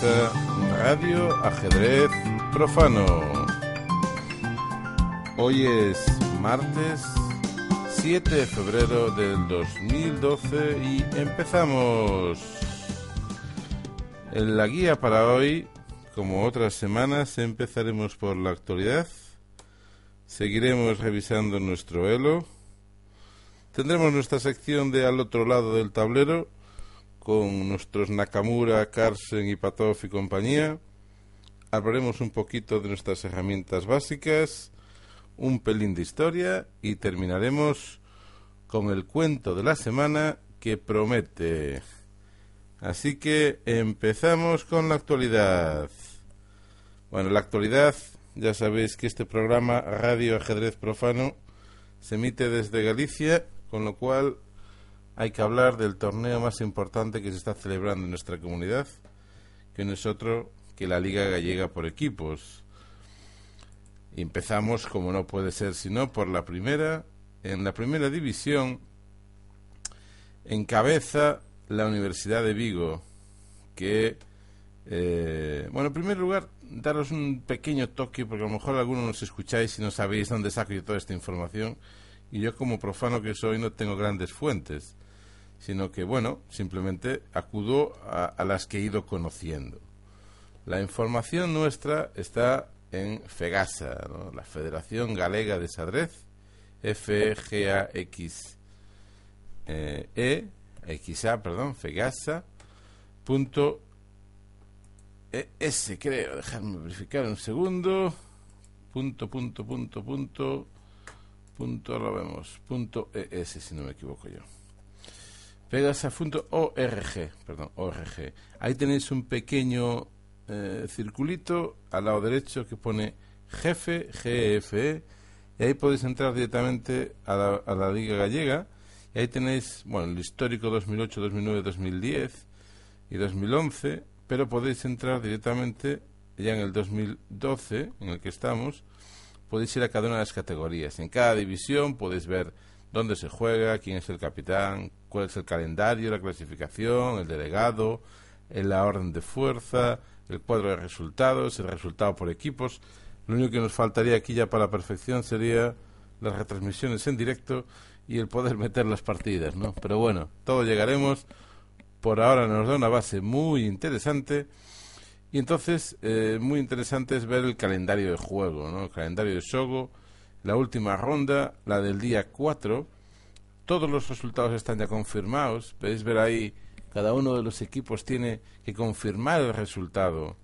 Radio Ajedrez Profano. Hoy es martes 7 de febrero del 2012 y empezamos. En la guía para hoy, como otras semanas, empezaremos por la actualidad. Seguiremos revisando nuestro elo. Tendremos nuestra sección de al otro lado del tablero con nuestros Nakamura, Carlsen y Patov y compañía. Hablaremos un poquito de nuestras herramientas básicas, un pelín de historia y terminaremos con el cuento de la semana que promete. Así que empezamos con la actualidad. Bueno, la actualidad, ya sabéis que este programa Radio Ajedrez Profano se emite desde Galicia, con lo cual hay que hablar del torneo más importante que se está celebrando en nuestra comunidad, que no es otro que la Liga Gallega por equipos. Empezamos, como no puede ser sino, por la primera. En la primera división encabeza la Universidad de Vigo, que, eh, bueno, en primer lugar, daros un pequeño toque, porque a lo mejor algunos nos escucháis y no sabéis dónde saco yo toda esta información, y yo como profano que soy no tengo grandes fuentes, sino que, bueno, simplemente acudo a, a las que he ido conociendo. La información nuestra está en FEGASA, la Federación Galega de Sadrez, F-G-A-X eh, E, XA, perdón, Fegasa, punto ES, creo, dejarme verificar un segundo, punto, punto, punto, punto, punto, lo vemos, punto ES, si no me equivoco yo. Pegasa.org, perdón, ORG. Ahí tenéis un pequeño eh, circulito al lado derecho que pone jefe, GFE, y ahí podéis entrar directamente a la, a la Liga Gallega, y ahí tenéis, bueno, el histórico 2008, 2009, 2010 y 2011, pero podéis entrar directamente ya en el 2012, en el que estamos, podéis ir a cada una de las categorías. En cada división podéis ver dónde se juega, quién es el capitán, cuál es el calendario, la clasificación, el delegado, en la orden de fuerza, el cuadro de resultados, el resultado por equipos. Lo único que nos faltaría aquí ya para la perfección sería las retransmisiones en directo y el poder meter las partidas, ¿no? Pero bueno, todo llegaremos. Por ahora nos da una base muy interesante. Y entonces, eh, muy interesante es ver el calendario de juego, ¿no? El calendario de Sogo, la última ronda, la del día 4. Todos los resultados están ya confirmados. Podéis ver ahí, cada uno de los equipos tiene que confirmar el resultado.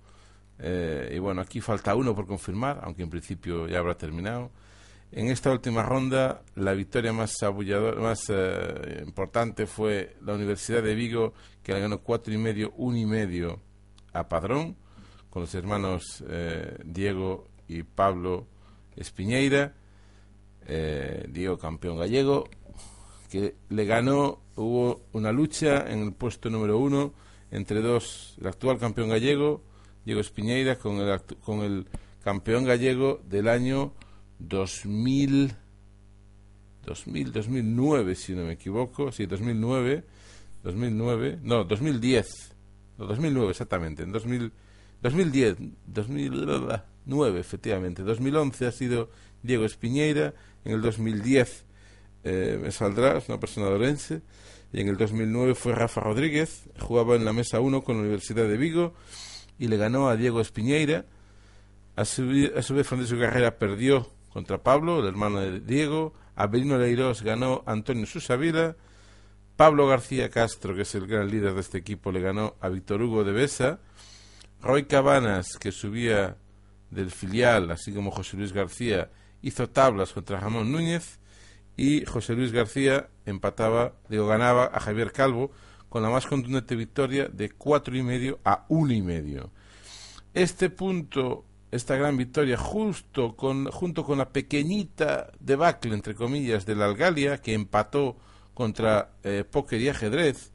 Eh, y bueno, aquí falta uno por confirmar, aunque en principio ya habrá terminado. En esta última ronda, la victoria más, más eh, importante fue la Universidad de Vigo, que le ganó cuatro y medio, uno y medio a Padrón, con los hermanos eh, Diego y Pablo Espiñeira. Eh, Diego campeón gallego, que le ganó, hubo una lucha en el puesto número uno entre dos, el actual campeón gallego, Diego Espiñeira, con el, con el campeón gallego del año 2000, 2000, 2009, si no me equivoco, sí, 2009, 2009, no, 2010, no, 2009 exactamente, en 2000, 2010, 2009 efectivamente, 2011 ha sido Diego Espiñeira, en el 2010 eh, me saldrá, es una persona de Orense, y en el 2009 fue Rafa Rodríguez, jugaba en la mesa 1 con la Universidad de Vigo y le ganó a Diego Espiñeira. A su, a su vez, Francisco Carrera perdió contra Pablo, el hermano de Diego. Abelino Leirós ganó a Antonio Susavila. Pablo García Castro, que es el gran líder de este equipo, le ganó a Víctor Hugo de Besa. Roy Cabanas, que subía del filial, así como José Luis García, hizo tablas contra Ramón Núñez y José Luis García empataba, digo, ganaba a Javier Calvo con la más contundente victoria de cuatro y medio a uno y medio. Este punto, esta gran victoria, justo con, junto con la pequeñita debacle, entre comillas, de la Algalia, que empató contra eh, y ajedrez,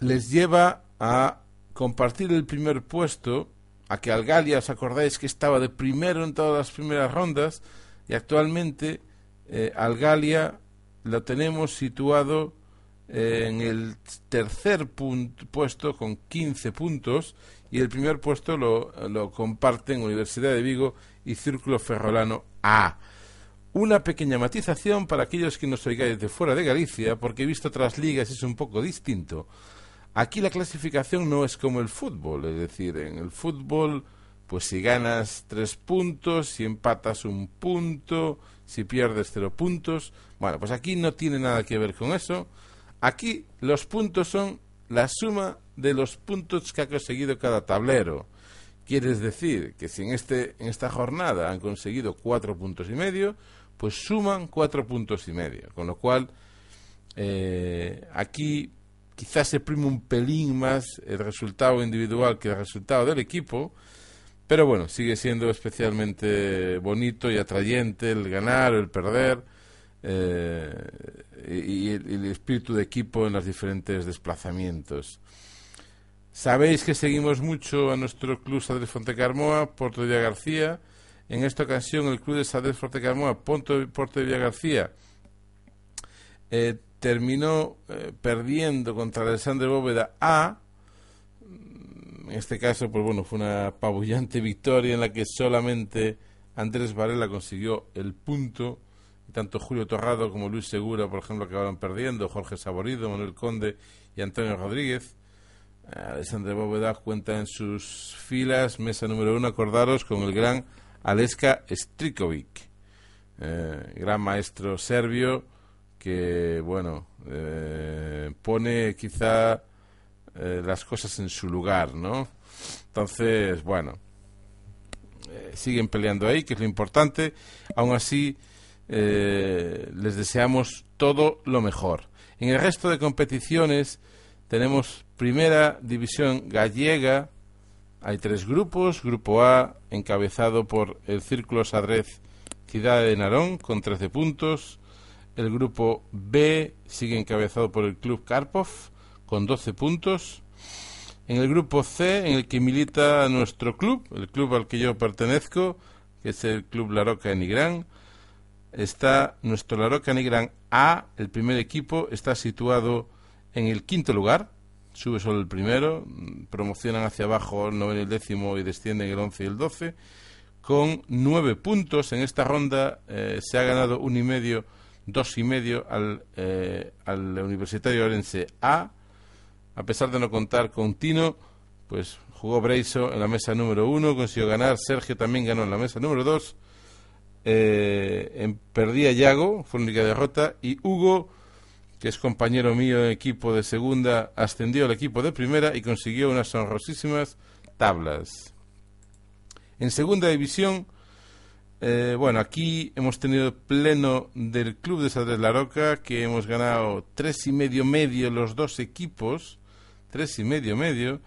les lleva a compartir el primer puesto, a que Algalia, os acordáis que estaba de primero en todas las primeras rondas, y actualmente eh, Algalia lo tenemos situado eh, en el tercer puesto con 15 puntos y el primer puesto lo, lo comparten Universidad de Vigo y Círculo Ferrolano A. Una pequeña matización para aquellos que nos oigáis de fuera de Galicia, porque visto otras ligas es un poco distinto. Aquí la clasificación no es como el fútbol, es decir, en el fútbol, pues si ganas tres puntos, si empatas un punto, si pierdes cero puntos. Bueno, pues aquí no tiene nada que ver con eso. Aquí los puntos son la suma de los puntos que ha conseguido cada tablero. Quiere decir que si en, este, en esta jornada han conseguido cuatro puntos y medio, pues suman cuatro puntos y medio. Con lo cual, eh, aquí quizás se prime un pelín más el resultado individual que el resultado del equipo, pero bueno, sigue siendo especialmente bonito y atrayente el ganar el perder eh, y, el, espíritu de equipo en los diferentes desplazamientos. Sabéis que seguimos mucho a nuestro club Sadres Fontecarmoa, de Villa García, en esta ocasión, el club de Sadez Forte Carmoa, Ponto, Porto de Villa García, eh, terminó eh, perdiendo contra Alexandre Bóveda A. En este caso, pues bueno, fue una apabullante victoria en la que solamente Andrés Varela consiguió el punto. Tanto Julio Torrado como Luis Segura, por ejemplo, acabaron perdiendo. Jorge Saborido, Manuel Conde y Antonio Rodríguez. Alexandre Bóveda cuenta en sus filas, mesa número uno, acordaros, con el gran Aleska Strikovic, eh, gran maestro serbio que, bueno, eh, pone quizá eh, las cosas en su lugar, ¿no? Entonces, bueno, siguen peleando ahí, que es lo importante. Aún así, les deseamos todo lo mejor. En el resto de competiciones tenemos primera división gallega, hay tres grupos. Grupo A, encabezado por el Círculo Sadrez Ciudad de Narón, con 13 puntos. El grupo B sigue encabezado por el Club Karpov, con 12 puntos. En el grupo C, en el que milita nuestro club, el club al que yo pertenezco, que es el Club La Roca de Nigrán, está nuestro La Roca Nigrán A, el primer equipo, está situado en el quinto lugar, sube solo el primero, promocionan hacia abajo el noveno y el décimo y descienden el once y el doce. Con nueve puntos en esta ronda eh, se ha ganado un y medio, dos y medio al, eh, al Universitario Orense A. A pesar de no contar con Tino, pues jugó Breiso en la mesa número uno, consiguió ganar. Sergio también ganó en la mesa número dos. Eh, perdía Yago, fue la única derrota. Y Hugo que es compañero mío en equipo de segunda, ascendió al equipo de primera y consiguió unas honrosísimas tablas. En segunda división, eh, bueno, aquí hemos tenido pleno del Club de Sadres La Roca, que hemos ganado tres y medio medio los dos equipos, tres y medio medio,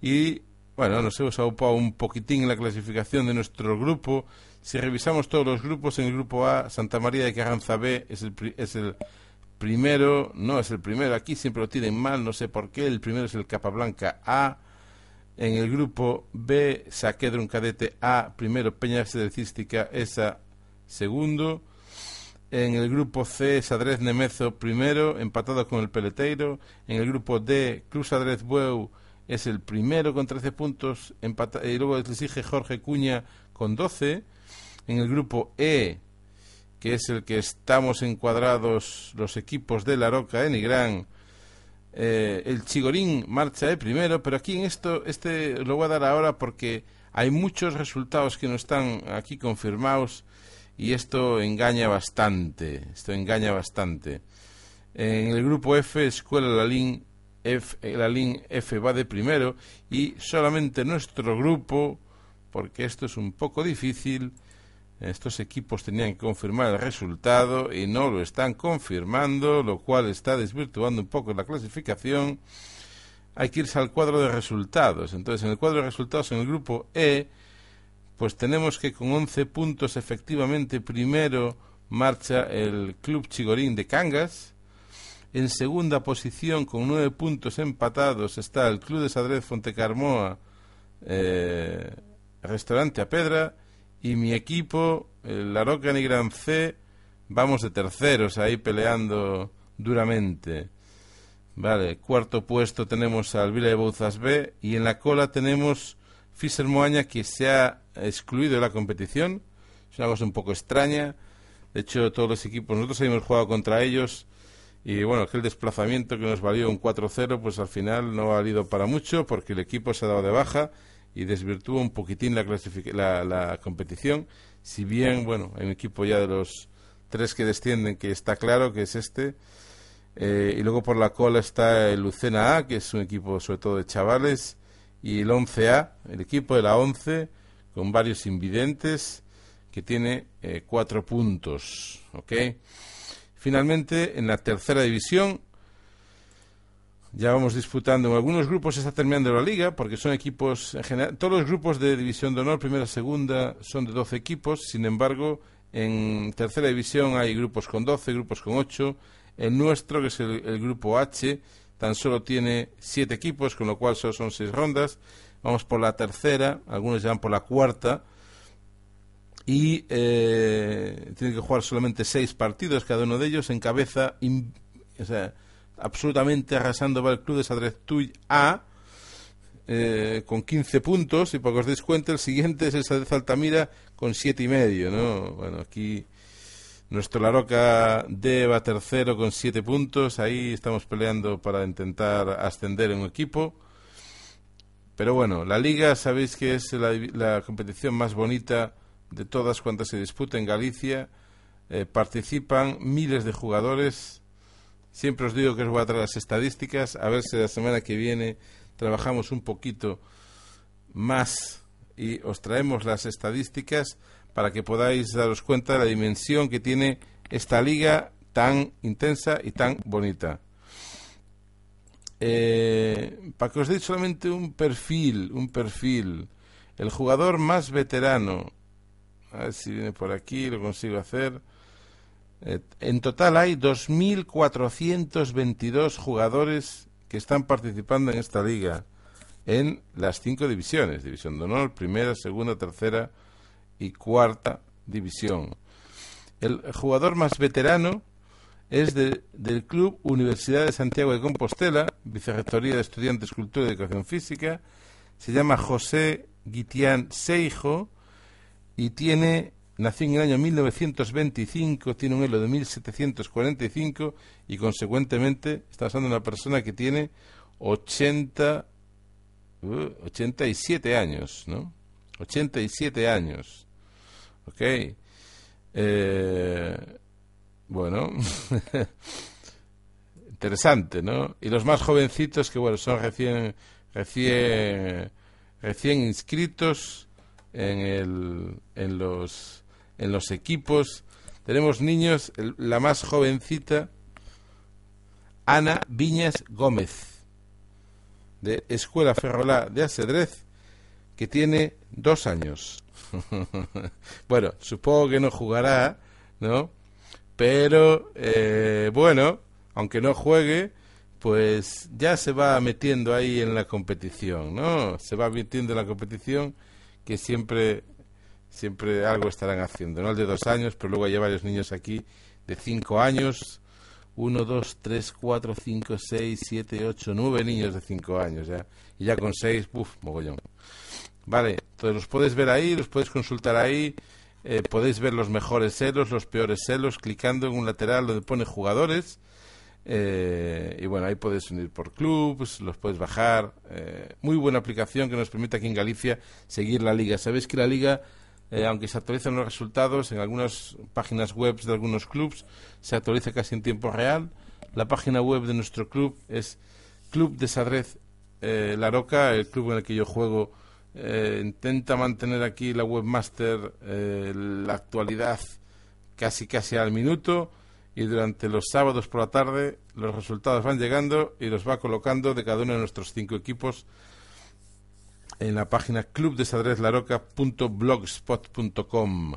y bueno, nos hemos aupado un poquitín en la clasificación de nuestro grupo. Si revisamos todos los grupos, en el grupo A, Santa María de Carranza B es el, es el primero, no es el primero, aquí siempre lo tienen mal, no sé por qué, el primero es el Capablanca A, en el grupo B, Saquedron Cadete A, primero Peña Cística esa segundo, en el grupo C, Sadrez Nemezo primero, empatado con el Peleteiro, en el grupo D, Cruz Sadrez Bueu es el primero con 13 puntos, y luego les exige Jorge Cuña con 12, en el grupo E, que es el que estamos encuadrados los equipos de La Roca en Nigrán. Eh, el Chigorín marcha de primero, pero aquí en esto, este lo voy a dar ahora porque hay muchos resultados que no están aquí confirmados y esto engaña bastante, esto engaña bastante. En el grupo F, Escuela Lalín F, la LIN F va de primero y solamente nuestro grupo, porque esto es un poco difícil, estos equipos tenían que confirmar el resultado y no lo están confirmando, lo cual está desvirtuando un poco la clasificación. Hay que irse al cuadro de resultados. Entonces, en el cuadro de resultados, en el grupo E, pues tenemos que con 11 puntos efectivamente primero marcha el Club Chigorín de Cangas. En segunda posición, con nueve puntos empatados, está el Club de Sadrez Fontecarmoa, eh, Restaurante a Pedra y mi equipo, el Roca Gran C, vamos de terceros ahí peleando duramente. Vale, cuarto puesto tenemos al Vila de Bouzas B y en la cola tenemos Fischer Moaña que se ha excluido de la competición. Es una cosa un poco extraña. De hecho, todos los equipos, nosotros hemos jugado contra ellos y bueno, aquel desplazamiento que nos valió un 4-0, pues al final no ha valido para mucho porque el equipo se ha dado de baja y desvirtúa un poquitín la, la, la competición. Si bien, bueno, hay un equipo ya de los tres que descienden que está claro que es este. Eh, y luego por la cola está el Lucena A, que es un equipo sobre todo de chavales, y el 11A, el equipo de la 11, con varios invidentes, que tiene eh, cuatro puntos. ¿Ok? Finalmente, en la tercera división, ya vamos disputando. En algunos grupos se está terminando la liga, porque son equipos, en general, todos los grupos de división de honor, primera, segunda, son de 12 equipos. Sin embargo, en tercera división hay grupos con 12, grupos con 8. El nuestro, que es el, grupo H, tan solo tiene 7 equipos, con lo cual solo son 6 rondas. Vamos por la tercera, algunos ya van por la cuarta. Y eh, tienen que jugar solamente 6 partidos, cada uno de ellos encabeza. o sea, absolutamente arrasando va el club de Sadrez Tuy A eh, con 15 puntos y para que os deis cuenta el siguiente es el Sadrez Altamira con siete y medio ¿no? bueno aquí nuestro Laroca D va tercero con 7 puntos ahí estamos peleando para intentar ascender en un equipo pero bueno la liga sabéis que es la, competición más bonita de todas cuantas se disputa en Galicia eh, participan miles de jugadores Siempre os digo que os voy a traer las estadísticas, a ver si la semana que viene trabajamos un poquito más y os traemos las estadísticas para que podáis daros cuenta de la dimensión que tiene esta liga tan intensa y tan bonita. Eh, para que os deis solamente un perfil, un perfil. El jugador más veterano, a ver si viene por aquí, lo consigo hacer. Eh, en total hay 2.422 jugadores que están participando en esta liga en las cinco divisiones, división de honor, primera, segunda, tercera y cuarta división. El jugador más veterano es del Club Universidad de Santiago de Compostela, Vicerrectoría de Estudiantes, Cultura y Educación Física. Se llama José Guitián Seijo y tiene Nació en el año 1925, tiene un elo de 1745 y consecuentemente está de una persona que tiene 80, 87 uh, años, ¿no? 87 años. ¿Ok? Eh, bueno, interesante, ¿no? Y los más jovencitos que, bueno, son recién, recién, recién inscritos en, el, en los en los equipos. Tenemos niños, la más jovencita, Ana Viñas Gómez, de Escuela Ferrolá de Asedrez, que tiene dos años. bueno, supongo que no jugará, ¿no? Pero, eh, bueno, aunque no juegue, pues ya se va metiendo ahí en la competición, ¿no? Se va metiendo en la competición que siempre siempre algo estarán haciendo, no el de dos años, pero luego hay varios niños aquí de cinco años, uno, dos, tres, cuatro, cinco, seis, siete, ocho, nueve niños de cinco años ya, y ya con seis, uff, mogollón. Vale, entonces los puedes ver ahí, los puedes consultar ahí, eh, podéis ver los mejores celos, los peores celos, clicando en un lateral donde pone jugadores, eh, y bueno, ahí puedes unir por clubs, los puedes bajar. Eh, muy buena aplicación que nos permite aquí en Galicia seguir la liga. Sabéis que la liga eh, aunque se actualizan los resultados en algunas páginas web de algunos clubs, se actualiza casi en tiempo real. la página web de nuestro club es Club de Sadrez eh, La Roca, el club en el que yo juego. Eh, intenta mantener aquí la webmaster la actualidad casi casi al minuto y durante los sábados por la tarde los resultados van llegando y los va colocando de cada uno de nuestros cinco equipos en la página clubdesadrezlaroca.blogspot.com.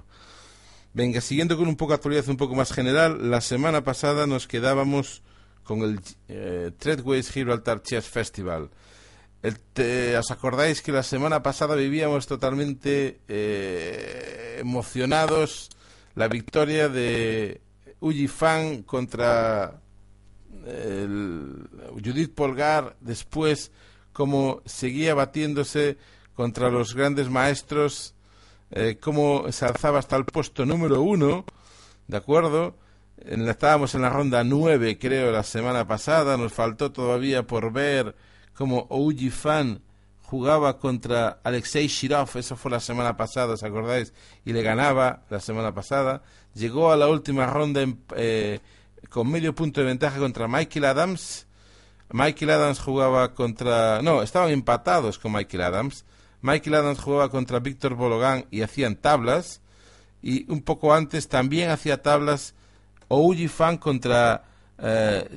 Venga, siguiendo con un poco de actualidad un poco más general, la semana pasada nos quedábamos con el eh, Treadways Gibraltar Chess Festival. ¿Os acordáis que la semana pasada vivíamos totalmente eh, emocionados la victoria de Uji Fan contra Judith Polgar, después como seguía batiéndose contra los grandes maestros, eh, cómo se alzaba hasta el puesto número uno, ¿de acuerdo? estábamos en la ronda nueve, creo, la semana pasada, nos faltó todavía por ver cómo Uji Fan jugaba contra Alexei Shirov, eso fue la semana pasada, ¿os acordáis? Y le ganaba la semana pasada. Llegó a la última ronda eh, con medio punto de ventaja contra Michael Adams. Michael Adams jugaba contra... No, estaban empatados con Michael Adams. Michael Adams jugaba contra Víctor Bologan y hacían tablas. Y un poco antes también hacía tablas Ouji Fan contra eh,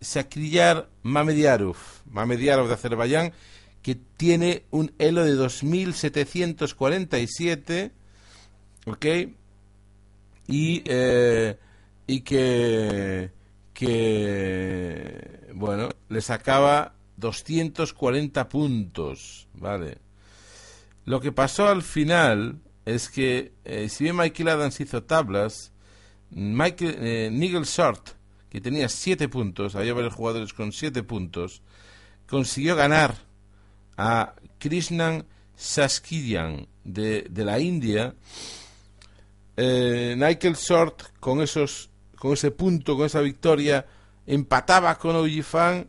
Sakriyar Mamediarov, Mamediarov de Azerbaiyán, que tiene un elo de 2747, ¿ok? Y, eh, y que, que, bueno, le sacaba 240 puntos, ¿vale? Lo que pasó al final es que, eh, si bien Michael Adams hizo tablas, Michael, eh, Nigel Short, que tenía 7 puntos, había varios jugadores con 7 puntos, consiguió ganar a Krishnan Saskidian de, de la India. Eh, Nigel Short con esos con ese punto, con esa victoria, empataba con Ojifan,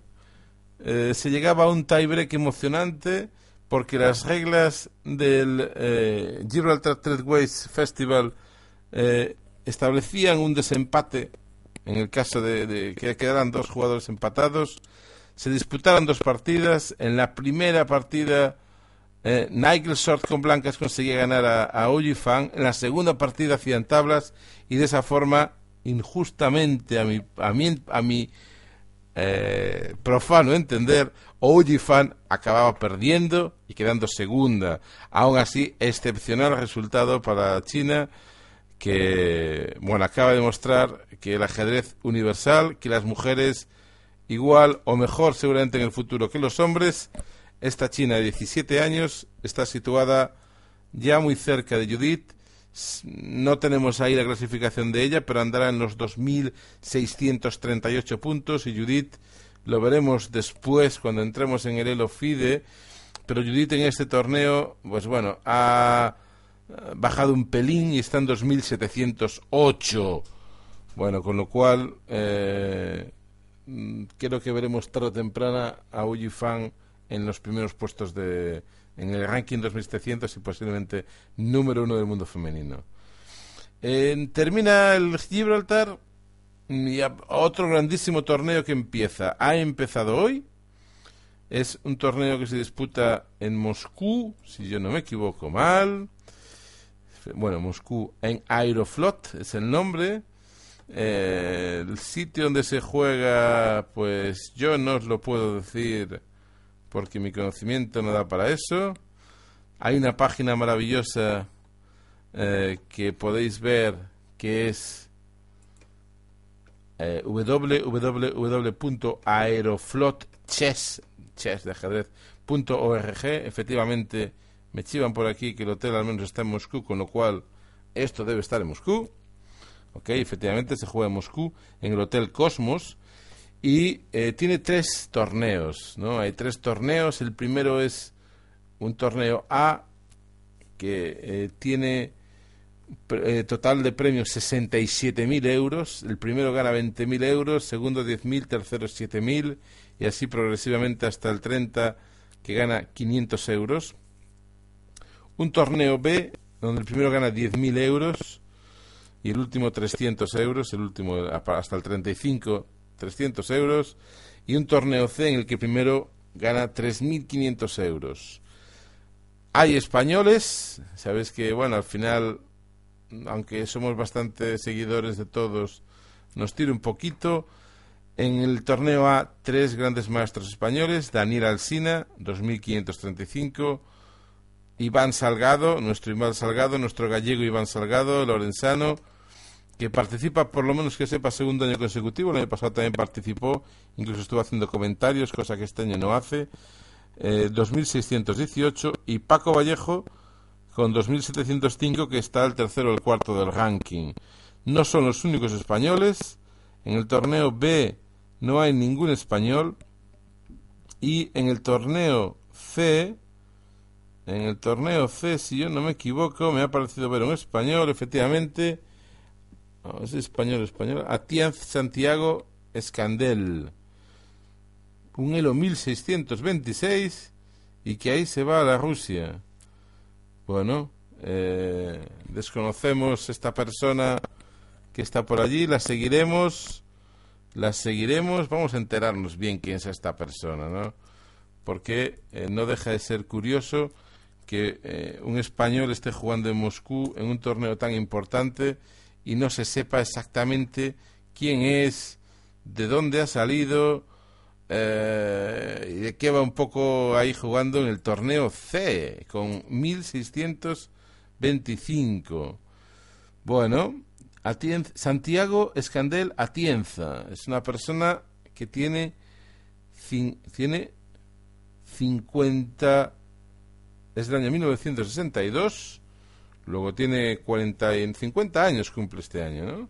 eh, se llegaba a un tiebreak emocionante porque las reglas del eh, Gibraltar Tradeways Festival eh, establecían un desempate en el caso de, que quedaran dos jugadores empatados. Se disputaron dos partidas. En la primera partida, eh, Nigel Short con blancas conseguía ganar a, a Fan. En la segunda partida hacían tablas y de esa forma, injustamente a mi, a mi, a mi eh, profano entender, Fan acababa perdiendo y quedando segunda. Aún así, excepcional resultado para China que bueno acaba de mostrar que el ajedrez universal, que las mujeres igual o mejor seguramente en el futuro que los hombres, esta China de 17 años está situada ya muy cerca de Judith. No tenemos ahí la clasificación de ella, pero andará en los 2.638 puntos y Judith lo veremos después cuando entremos en el Elo FIDE. Pero Judith en este torneo, pues bueno, ha bajado un pelín y está en 2.708. Bueno, con lo cual eh, creo que veremos tarde o temprana a Uji Fan en los primeros puestos de en el ranking 2700 y posiblemente número uno del mundo femenino. termina el Gibraltar y otro grandísimo torneo que empieza. Ha empezado hoy. Es un torneo que se disputa en Moscú, si yo no me equivoco mal bueno, Moscú en Aeroflot es el nombre. Eh, el sitio donde se juega, pues yo no os lo puedo decir porque mi conocimiento no da para eso. Hay una página maravillosa eh, que podéis ver que es eh, Efectivamente, me chivan por aquí que el hotel al menos está en Moscú, con lo cual esto debe estar en Moscú. Ok, efectivamente se juega en Moscú, en el Hotel Cosmos. Y eh, tiene tres torneos, ¿no? Hay tres torneos. El primero es un torneo A que eh, tiene eh, total de premios 67.000 euros. El primero gana 20.000 euros, segundo 10.000, tercero 7.000 y así progresivamente hasta el 30 que gana 500 euros un torneo B donde el primero gana 10.000 euros y el último 300 euros, el último hasta el 35 300 euros, y un torneo C en el que primero gana 3.500 euros. Hay españoles, sabes que, bueno, al final, aunque somos bastante seguidores de todos, nos tira un poquito. En el torneo A, tres grandes maestros españoles, Daniel Alsina, 2.535, Iván Salgado, nuestro Iván Salgado, nuestro gallego Iván Salgado, Lorenzano, que participa, por lo menos que sepa, segundo año consecutivo. El año pasado también participó, incluso estuvo haciendo comentarios, cosa que este año no hace. 2.618. Eh, y Paco Vallejo con 2.705, que está el tercero o el cuarto del ranking. No son los únicos españoles. En el torneo B no hay ningún español. Y en el torneo C, en el torneo C, si yo no me equivoco, me ha parecido ver un español, efectivamente. Es español, español. Atienz Santiago Escandel. Un Elo 1626 y que ahí se va a la Rusia. Bueno, eh, desconocemos esta persona que está por allí, la seguiremos las seguiremos, vamos a enterarnos bien quién es esta persona, ¿no? Porque eh, no deja de ser curioso que eh, un español esté jugando en Moscú en un torneo tan importante y no se sepa exactamente quién es, de dónde ha salido eh, y de qué va un poco ahí jugando en el torneo C con 1625. Bueno, Santiago Escandel Atienza es una persona que tiene, tiene 50, es del año 1962, luego tiene 40, 50 años cumple este año, ¿no?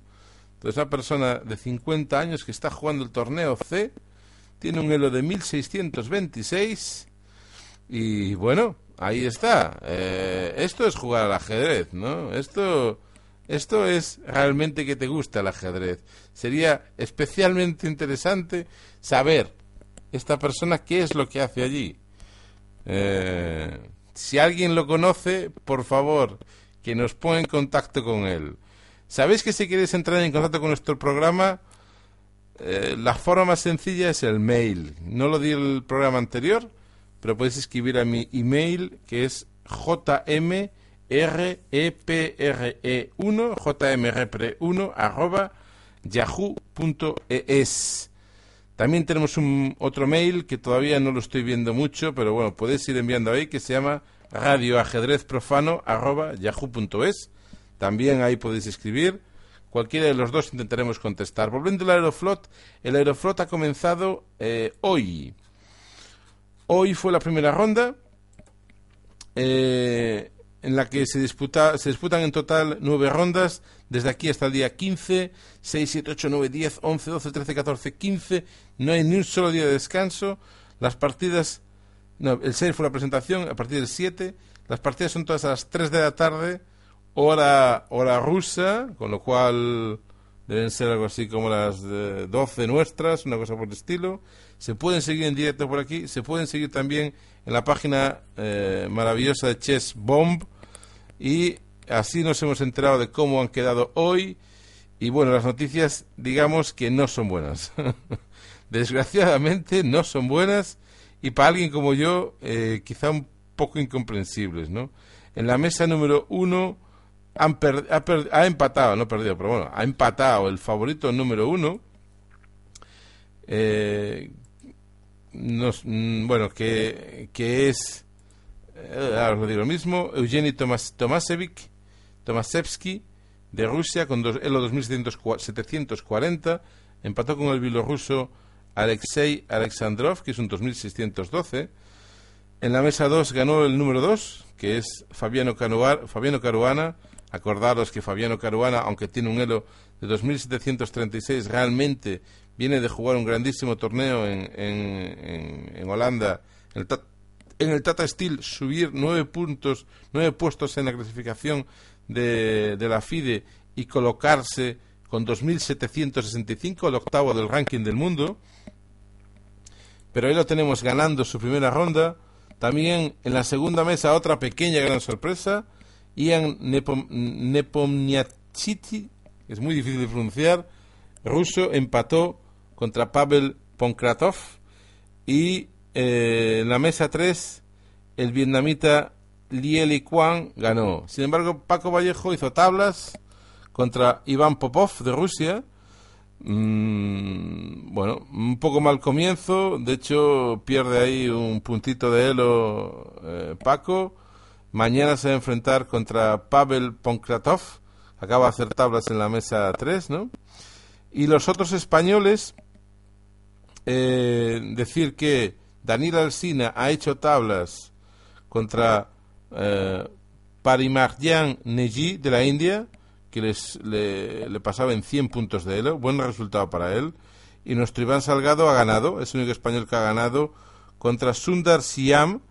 Entonces una persona de 50 años que está jugando el torneo C, tiene un elo de 1626 y bueno, ahí está. Eh, esto es jugar al ajedrez, ¿no? Esto esto es realmente que te gusta el ajedrez. Sería especialmente interesante saber esta persona qué es lo que hace allí. Eh, si alguien lo conoce, por favor, que nos ponga en contacto con él. ¿Sabéis que si queréis entrar en contacto con nuestro programa, eh, la forma más sencilla es el mail. No lo di el programa anterior, pero podéis escribir a mi email que es jm repre1 jmrepre1 arroba yahoo.es también tenemos un otro mail que todavía no lo estoy viendo mucho pero bueno podéis ir enviando ahí que se llama radioajedrezprofano arroba yahoo.es también ahí podéis escribir. Cualquiera de los dos intentaremos contestar. Volviendo al Aeroflot el Aeroflot ha comenzado eh, hoy. Hoy fue la primera ronda eh, en la que se, disputa, se disputan en total nueve rondas, desde aquí hasta el día 15, 6, 7, 8, 9, 10, 11, 12, 13, 14, 15. No hay ni un solo día de descanso. Las partidas, el 6 fue la presentación, a partir del 7. Las partidas son todas a las 3 de la tarde, hora, hora rusa, con lo cual deben ser algo así como las 12 nuestras, una cosa por el estilo. Se pueden seguir en directo por aquí, se pueden seguir también en la página eh, maravillosa de Chess Bomb y así nos hemos enterado de cómo han quedado hoy y bueno, las noticias digamos que no son buenas. Desgraciadamente no son buenas y para alguien como yo eh, quizá un poco incomprensibles, ¿no? En la mesa número uno han ha, empatado, no perdido, pero bueno, ha empatado el favorito número uno, eh, nos, mm, bueno, que, que es, eh, ahora digo lo mismo, Eugeni Tomas, Tomasevich, Tomasevsky, de Rusia, con dos, Elo 2740, empató con el bielorruso Alexei Alexandrov, que es un 2612. En la mesa 2 ganó el número 2, que es Fabiano, Fabiano Caruana. Acordaros que Fabiano Caruana, aunque tiene un elo de 2736, realmente viene de jugar un grandísimo torneo en, en, Holanda, en el, en el, Tata Steel, subir nueve puntos, nueve puestos en la clasificación de, de la FIDE y colocarse con 2.765, el octavo del ranking del mundo. Pero ahí lo tenemos ganando su primera ronda. También en la segunda mesa otra pequeña gran sorpresa. Ian Nepomniachtchi, es muy difícil de pronunciar, ruso, empató contra Pavel Ponkratov. Y eh, en la mesa 3, el vietnamita Lieli Kwang ganó. Sin embargo, Paco Vallejo hizo tablas contra Iván Popov de Rusia. Mm, bueno, un poco mal comienzo. De hecho, pierde ahí un puntito de elo eh, Paco. Mañana se va a enfrentar contra Pavel Ponkratov. Acaba de hacer tablas en la mesa 3, ¿no? Y los otros españoles, eh, decir que Daniel Alsina ha hecho tablas contra eh, Parimarjan Neji de la India, que les, le, pasaba en 100 puntos de elo, buen resultado para él. Y nuestro Iván Salgado ha ganado, es el único español que ha ganado contra Sundar Siam,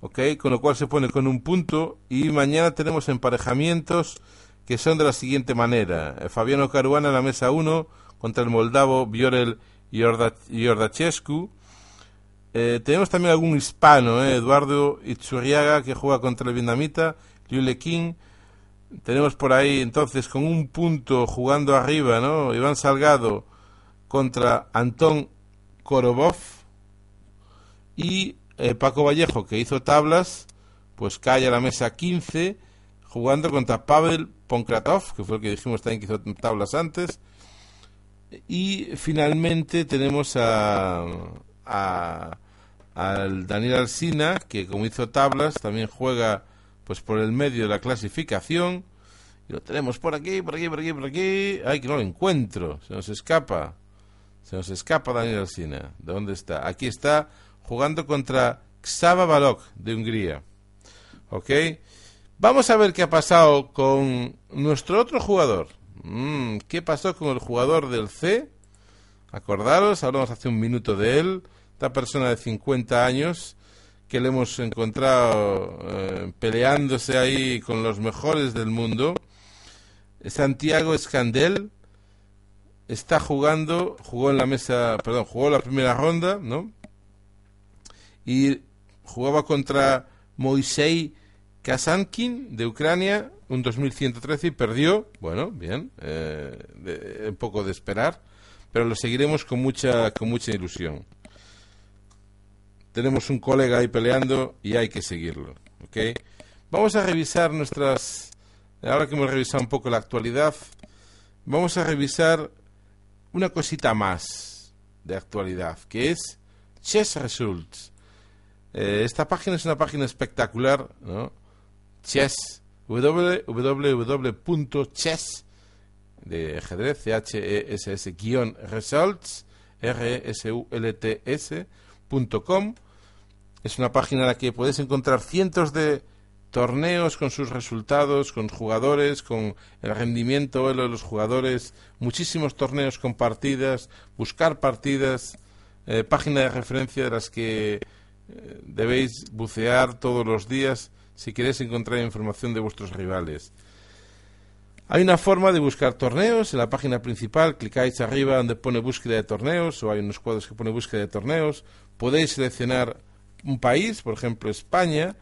¿ok? Con lo cual se pone con un punto y mañana tenemos emparejamientos que son de la siguiente manera. Eh, Fabiano Caruana en la mesa 1 contra el moldavo Viorel Yordachescu. Eh, tenemos también algún hispano, eh, Eduardo Itzuriaga, que juega contra el vietnamita, Liu King. Tenemos por ahí entonces con un punto jugando arriba, ¿no? Iván Salgado contra Antón Korobov y Paco Vallejo, que hizo tablas, pues cae a la mesa 15 jugando contra Pavel Ponkratov, que fue el que dijimos también que hizo tablas antes. Y finalmente tenemos a, a al Daniel Alsina, que como hizo tablas, también juega pues por el medio de la clasificación. Y lo tenemos por aquí, por aquí, por aquí, por aquí. Ay, que no lo encuentro. Se nos escapa. Se nos escapa Daniel Alsina. ¿De dónde está? Aquí está jugando contra Xava Balok de Hungría. ¿Ok? Vamos a ver qué ha pasado con nuestro otro jugador. Mm, ¿Qué pasó con el jugador del C? Acordaros, hablamos hace un minuto de él. Esta persona de 50 años que le hemos encontrado eh, peleándose ahí con los mejores del mundo. Santiago Escandel está jugando, jugó en la mesa, perdón, jugó la primera ronda, ¿no? Y jugaba contra Moisei Kazankin de Ucrania, un 2113 y perdió. Bueno, bien, eh, poco de esperar, pero lo seguiremos con mucha, con mucha ilusión. Tenemos un colega ahí peleando y hay que seguirlo. ¿okay? Vamos a revisar nuestras. Ahora que hemos revisado un poco la actualidad, vamos a revisar una cosita más de actualidad, que es Chess Results. Eh, esta página es una página espectacular, ¿no? chess, www.chess, de ajedrez, c h e s s results, r s u l t s.com. Es una página en la que puedes encontrar cientos de torneos con sus resultados, con jugadores, con el rendimiento de los jugadores, muchísimos torneos con partidas, buscar partidas, eh, página de referencia de las que eh, debéis bucear todos los días si queréis encontrar información de vuestros rivales. Hay una forma de buscar torneos en la página principal, clicáis arriba donde pone búsqueda de torneos o hay unos cuadros que pone búsqueda de torneos, podéis seleccionar un país, por ejemplo España,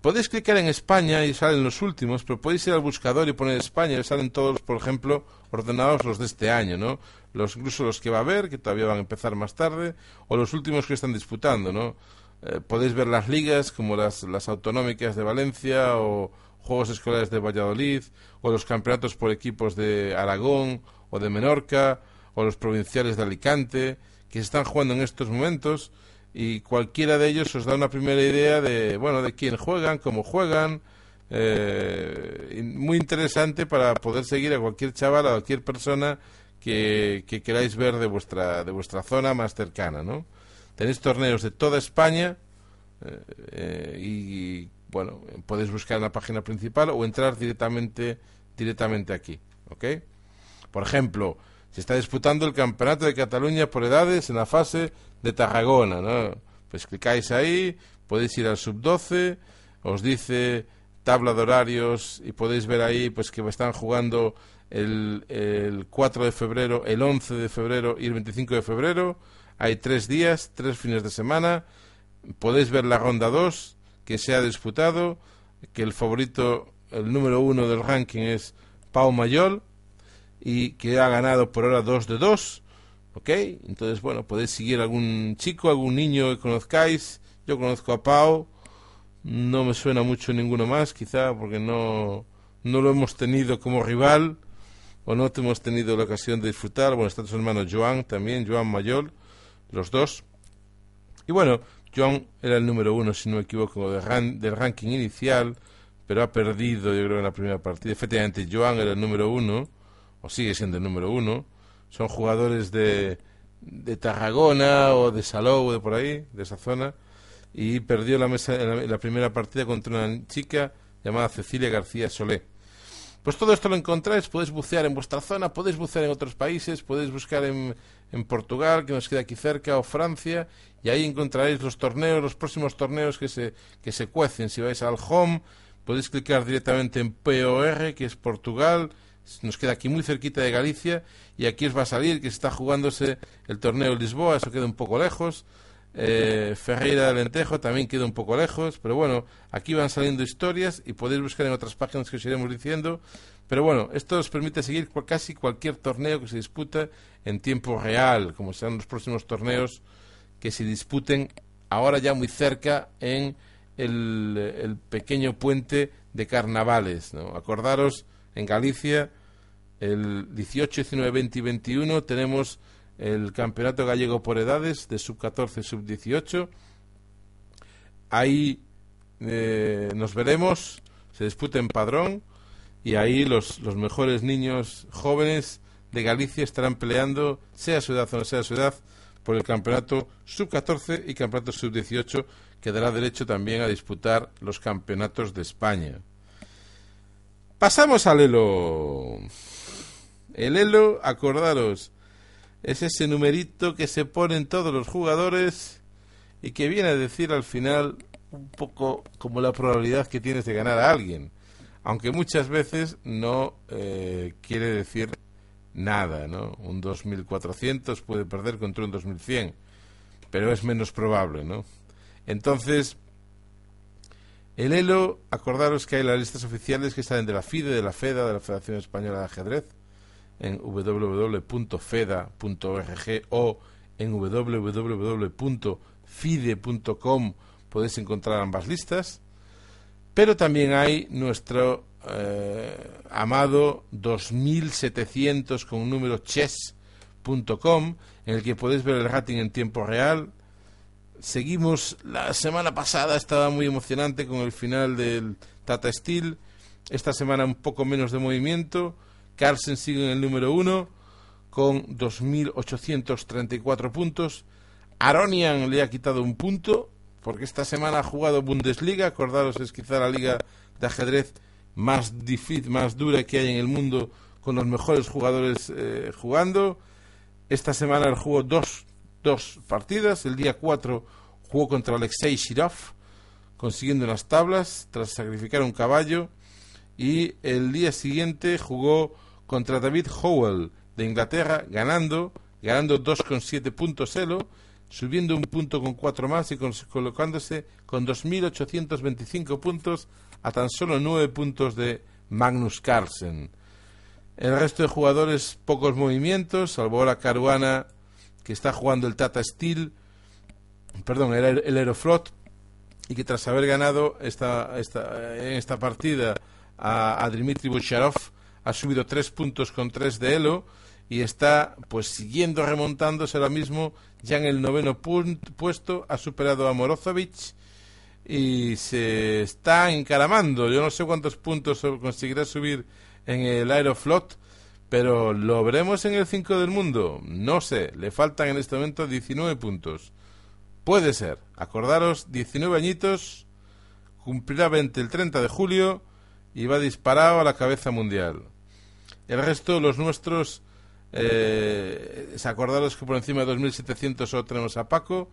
podéis clicar en España y salen los últimos, pero podéis ir al buscador y poner España y salen todos, por ejemplo, ordenados los de este año, ¿no? Los, incluso los que va a haber, que todavía van a empezar más tarde, o los últimos que están disputando, ¿no? Eh, podéis ver las ligas como las, las autonómicas de Valencia o Juegos Escolares de Valladolid o los campeonatos por equipos de Aragón o de Menorca o los provinciales de Alicante que se están jugando en estos momentos y cualquiera de ellos os da una primera idea de bueno de quién juegan, cómo juegan, eh, muy interesante para poder seguir a cualquier chaval, a cualquier persona que, que queráis ver de vuestra de vuestra zona más cercana, ¿no? Tenéis torneos de toda España eh, eh, y, bueno, podéis buscar en la página principal o entrar directamente, directamente aquí. ¿Ok? Por ejemplo, se está disputando el Campeonato de Cataluña por edades en la fase de Tarragona, ¿no? Pues clicáis ahí, podéis ir al sub-12, os dice tabla de horarios y podéis ver ahí pues que están jugando el, el 4 de febrero, el 11 de febrero y el 25 de febrero hay tres días, tres fines de semana. Podéis ver la ronda 2 que se ha disputado, que el favorito, el número uno del ranking es Pau Mayol y que ha ganado por ahora 2 de 2. ¿Ok? Entonces, bueno, podéis seguir algún chico, algún niño que conozcáis. Yo conozco a Pau. No me suena mucho ninguno más, quizá porque no, no lo hemos tenido como rival o no hemos tenido la ocasión de disfrutar. Bueno, está su hermano Joan también, Joan Mayor, los dos. Y bueno, Joan era el número uno, si no me equivoco, del ranking inicial, pero ha perdido, yo creo, en la primera partida. Efectivamente, Joan era el número uno, o sigue siendo el número uno. Son jugadores de, de Tarragona o de Salou, de por ahí, de esa zona. Y perdió la, mesa, en la primera partida contra una chica llamada Cecilia García Solé. Pues todo esto lo encontráis, podéis bucear en vuestra zona, podéis bucear en otros países, podéis buscar en, en Portugal, que nos queda aquí cerca, o Francia, y ahí encontraréis los torneos, los próximos torneos que se, que se cuecen. Si vais al home, podéis clicar directamente en POR, que es Portugal, nos queda aquí muy cerquita de Galicia, y aquí os va a salir que está jugándose el torneo de Lisboa, eso queda un poco lejos. Eh, Ferreira de Lentejo también queda un poco lejos, pero bueno, aquí van saliendo historias y podéis buscar en otras páginas que os iremos diciendo. Pero bueno, esto os permite seguir casi cualquier torneo que se disputa en tiempo real, como sean los próximos torneos que se disputen ahora ya muy cerca en el, pequeño puente de carnavales. Acordaros, en Galicia, el 18, 19, 20 y 21 tenemos el Campeonato Gallego por Edades de sub-14, sub-18. Ahí eh, nos veremos, se disputa en Padrón y ahí los, los mejores niños jóvenes de Galicia estarán peleando, sea su edad o no sea su edad, por el campeonato sub-14 y campeonato sub-18, que dará derecho también a disputar los campeonatos de España. Pasamos al Elo. El Elo, acordaros, es ese numerito que se ponen todos los jugadores y que viene a decir al final un poco como la probabilidad que tienes de ganar a alguien, aunque muchas veces no eh, quiere decir nada, ¿no? Un 2400 puede perder contra un 2100, pero es menos probable, ¿no? Entonces, el ELO, acordaros que hay las listas oficiales que salen de la FIDE, de la FEDA, de la Federación Española de Ajedrez, en www.feda.org o en www.fide.com podéis encontrar ambas listas. Pero también hay nuestro eh, amado 2700 con número chess.com en el que podéis ver el rating en tiempo real. Seguimos, la semana pasada estaba muy emocionante con el final del Tata Steel. Esta semana un poco menos de movimiento Carlsen sigue en el número uno con 2.834 puntos. Aronian le ha quitado un punto porque esta semana ha jugado Bundesliga. Acordaros, es quizá la liga de ajedrez más difícil, más dura que hay en el mundo con los mejores jugadores eh, jugando. Esta semana él jugó dos, dos partidas. El día 4 jugó contra Alexei Shirov, consiguiendo las tablas tras sacrificar un caballo. Y el día siguiente jugó contra David Howell de Inglaterra, ganando, ganando 2,7 puntos Elo, subiendo un punto con cuatro más y colocándose con 2.825 puntos a tan solo 9 puntos de Magnus Carlsen. El resto de jugadores, pocos movimientos, salvo ahora Caruana, que está jugando el Tata Steel, perdón, el, el Aeroflot, y que tras haber ganado esta, esta, en esta partida a, a Dmitry Bocharov, ha subido tres puntos con tres de Elo y está pues siguiendo remontándose ahora mismo ya en el noveno puesto ha superado a Morozovic y se está encaramando. Yo no sé cuántos puntos conseguirá subir en el Aeroflot pero lo veremos en el 5 del mundo. No sé, le faltan en este momento 19 puntos. Puede ser, acordaros 19 añitos cumplirá 20 el 30 de julio y va disparado a la cabeza mundial el resto, los nuestros, eh, acordaros que por encima de 2.700 solo tenemos a Paco.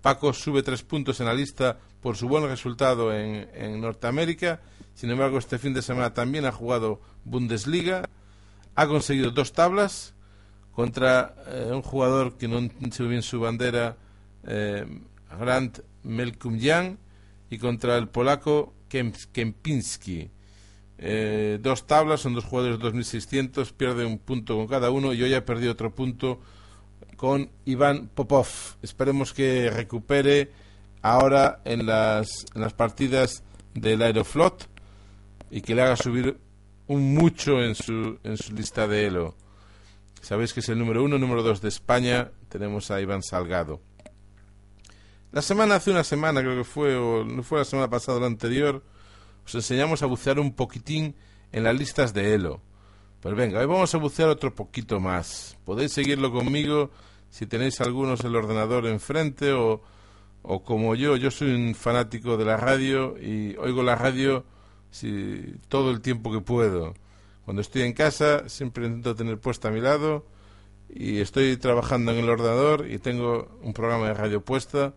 Paco sube tres puntos en la lista por su buen resultado en, en Norteamérica. Sin embargo, este fin de semana también ha jugado Bundesliga. Ha conseguido dos tablas contra eh, un jugador que no se bien su bandera, eh, Grant Melkumjan, y contra el polaco Kempinski. Eh, dos tablas, son dos jugadores de 2.600, pierde un punto con cada uno y hoy ha perdido otro punto con Iván Popov. Esperemos que recupere ahora en las, en las partidas del Aeroflot y que le haga subir un mucho en su, en su lista de Elo. Sabéis que es el número uno, número dos de España. Tenemos a Iván Salgado. La semana, hace una semana creo que fue, o no fue la semana pasada la anterior, os enseñamos a bucear un poquitín en las listas de Elo. Pues venga, hoy vamos a bucear otro poquito más. Podéis seguirlo conmigo si tenéis algunos el ordenador enfrente o, o como yo, yo soy un fanático de la radio y oigo la radio si, todo el tiempo que puedo. Cuando estoy en casa siempre intento tener puesta a mi lado y estoy trabajando en el ordenador y tengo un programa de radio puesta.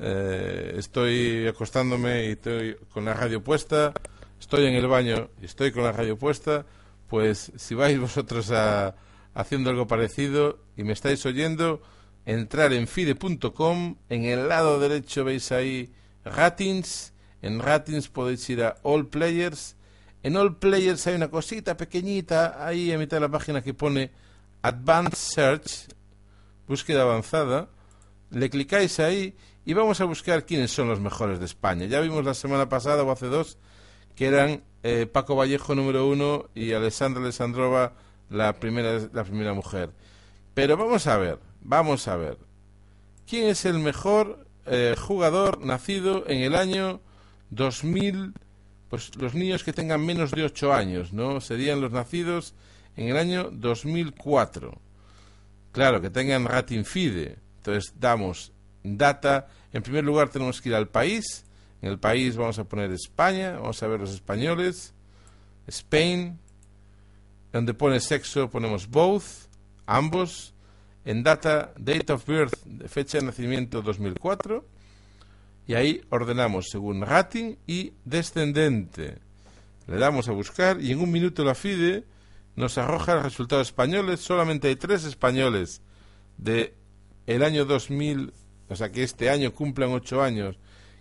Eh, estoy acostándome y estoy con la radio puesta. Estoy en el baño y estoy con la radio puesta. Pues si vais vosotros a, haciendo algo parecido y me estáis oyendo, entrar en fide.com, en el lado derecho veis ahí ratings, en ratings podéis ir a all players, en all players hay una cosita pequeñita ahí a mitad de la página que pone advanced search, búsqueda avanzada, le clicáis ahí y vamos a buscar quiénes son los mejores de España. Ya vimos la semana pasada o hace dos que eran eh, Paco Vallejo número uno y Alessandra Alessandrova la primera, la primera mujer. Pero vamos a ver, vamos a ver. ¿Quién es el mejor eh, jugador nacido en el año 2000? Pues los niños que tengan menos de 8 años, ¿no? Serían los nacidos en el año 2004. Claro, que tengan rating FIDE. Entonces damos data. En primer lugar tenemos que ir al país. En el país vamos a poner España, vamos a ver los españoles. Spain, donde pone sexo ponemos both, ambos, en data, date of birth, fecha de nacimiento 2004, y ahí ordenamos según rating y descendente. Le damos a buscar y en un minuto la FIDE nos arroja los resultados españoles. Solamente hay tres españoles de el año 2000, o sea que este año cumplan ocho años,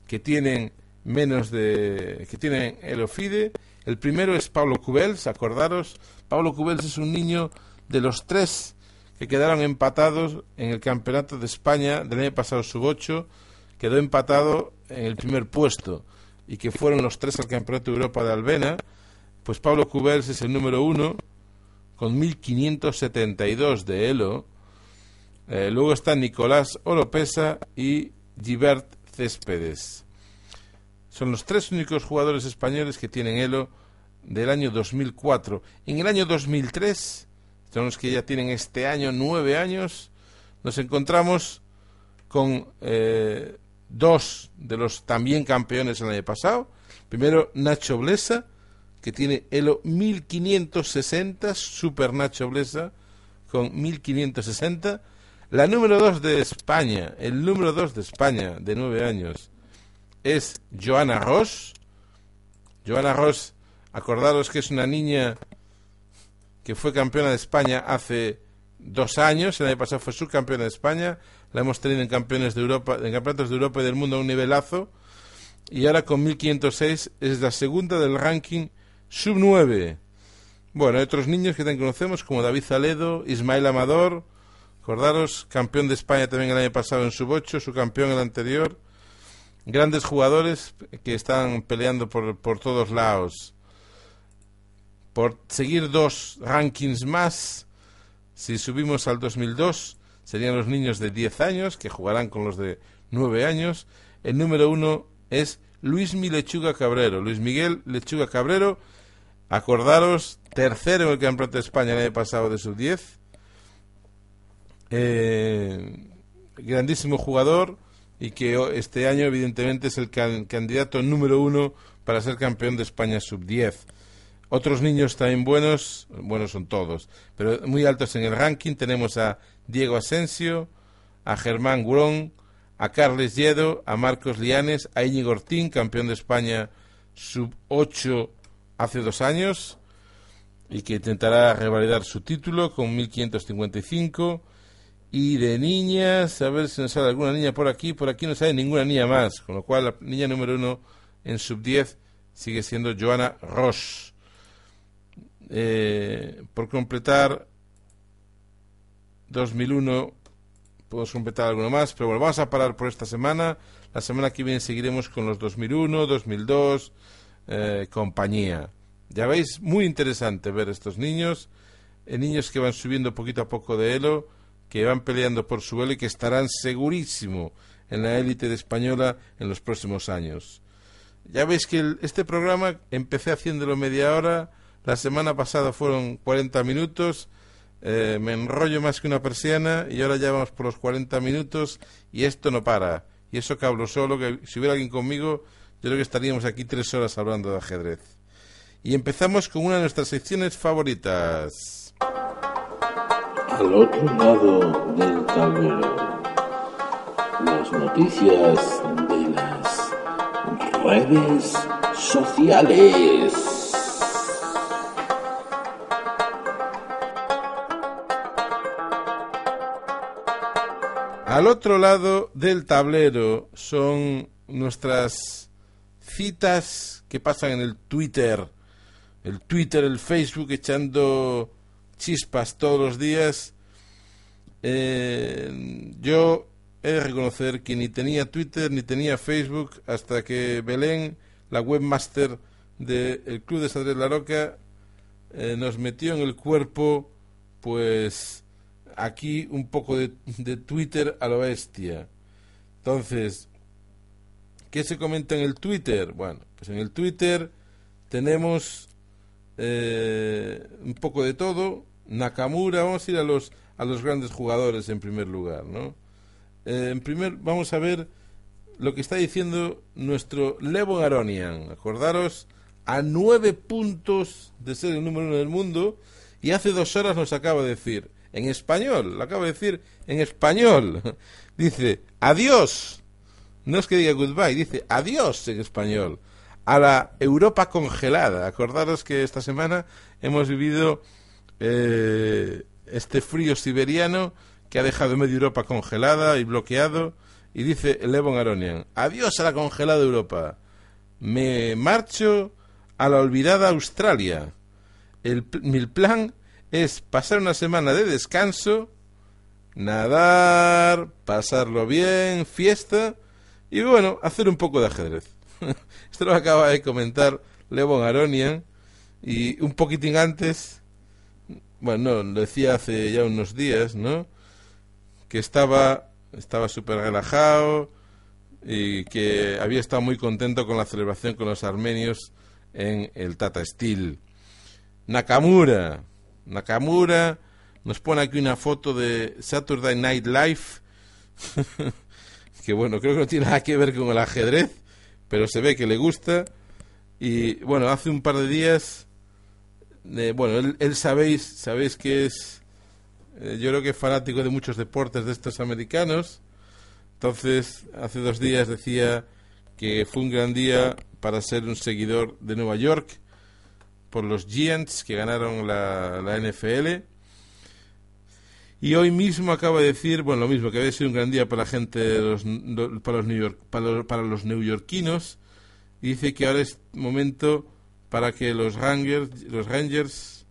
que tienen menos de que tienen el OFIDE. El primero es Pablo Cubels, acordaros, Pablo Cubels es un niño de los tres que quedaron empatados en el Campeonato de España del año pasado sub-8, quedó empatado en el primer puesto y que fueron los tres al Campeonato de Europa de Albena, pues Pablo Cubels es el número uno con 1572 de Elo. Eh, luego está Nicolás Oropesa y Gibert Céspedes. Son los tres únicos jugadores españoles que tienen Elo del año 2004. En el año 2003, son los que ya tienen este año nueve años, nos encontramos con eh, dos de los también campeones el año pasado. Primero, Nacho Blesa, que tiene Elo 1560, Super Nacho Blesa, con 1560. La número dos de España, el número dos de España, de nueve años, es Joana Ross. Joana Ross Acordaros que es una niña que fue campeona de España hace dos años, el año pasado fue subcampeona de España, la hemos tenido en campeones de Europa, en campeonatos de Europa y del mundo a un nivelazo, y ahora con 1506 es la segunda del ranking sub 9. Bueno, hay otros niños que también conocemos como David Zaledo, Ismael Amador, acordaros, campeón de España también el año pasado en sub 8, su campeón el anterior, grandes jugadores que están peleando por, por todos lados por seguir dos rankings más, si subimos al 2002, serían los niños de 10 años, que jugarán con los de 9 años. El número uno es Luis Mi Lechuga Cabrero. Luis Miguel Lechuga Cabrero, acordaros, tercero en el Campeonato de España el año pasado de sub-10. Eh, grandísimo jugador y que este año evidentemente es el candidato número uno para ser campeón de España sub-10. Otros niños también buenos, buenos son todos, pero muy altos en el ranking. Tenemos a Diego Asensio, a Germán Gurón, a Carles Lledo, a Marcos Lianes, a Íñigo Ortín, campeón de España sub 8 hace dos años y que intentará revalidar su título con 1555. Y de niñas, a ver si nos sale alguna niña por aquí. Por aquí no sale ninguna niña más, con lo cual la niña número uno en sub 10 sigue siendo Joana Roche. Eh, por completar 2001 podemos completar alguno más, pero bueno, vamos a parar por esta semana. La semana que viene seguiremos con los 2001, 2002, eh, compañía. Ya veis, muy interesante ver estos niños, eh, niños que van subiendo poquito a poco de elo, que van peleando por su elo y que estarán segurísimo en la élite de española en los próximos años. Ya veis que este programa empecé haciéndolo media hora, la semana pasada fueron 40 minutos, eh, me enrollo más que una persiana y ahora ya vamos por los 40 minutos y esto no para. Y eso que hablo solo, que si hubiera alguien conmigo, yo creo que estaríamos aquí tres horas hablando de ajedrez. Y empezamos con una de nuestras secciones favoritas. Al otro lado del tablero las noticias de las redes sociales. Al otro lado del tablero son nuestras citas que pasan en el Twitter, el Twitter, el Facebook, echando chispas todos los días. Eh, yo he de reconocer que ni tenía Twitter ni tenía Facebook hasta que Belén, la webmaster del Club de Sadrés La Roca, eh, nos metió en el cuerpo, pues, aquí un poco de, Twitter a lo bestia. Entonces, ¿qué se comenta en el Twitter? Bueno, pues en el Twitter tenemos eh, un poco de todo. Nakamura, vamos a ir a los, a los grandes jugadores en primer lugar, ¿no? Eh, en primer, vamos a ver lo que está diciendo nuestro Levon Aronian. Acordaros, a nueve puntos de ser el número uno del mundo, y hace dos horas nos acaba de decir, en español, lo acaba de decir en español. Dice, adiós. No es que diga goodbye, dice adiós en español. A la Europa congelada. Acordaros que esta semana hemos vivido eh, este frío siberiano que ha dejado medio Europa congelada y bloqueado. Y dice Levon Aronian, adiós a la congelada Europa. Me marcho a la olvidada Australia. El, mi plan es pasar una semana de descanso, nadar, pasarlo bien, fiesta y bueno, hacer un poco de ajedrez. Esto lo acaba de comentar Levon Aronian y un poquitín antes, bueno, lo decía hace ya unos días, ¿no? que estaba estaba súper relajado y que había estado muy contento con la celebración con los armenios en el Tata Steel. Nakamura, Nakamura nos pone aquí una foto de Saturday Night Live, que bueno, creo que no tiene nada que ver con el ajedrez, pero se ve que le gusta. Y bueno, hace un par de días, eh, bueno, él, él, sabéis, sabéis que es eh, yo creo que es fanático de muchos deportes de estos americanos. Entonces, hace dos días decía que fue un gran día para ser un seguidor de Nueva York por los Giants que ganaron la, la NFL. Y hoy mismo acaba de decir, bueno, lo mismo, que había sido un gran día para la gente, los, para, los New para, los, para los neoyorquinos. dice que ahora es momento para que los Rangers, los Rangers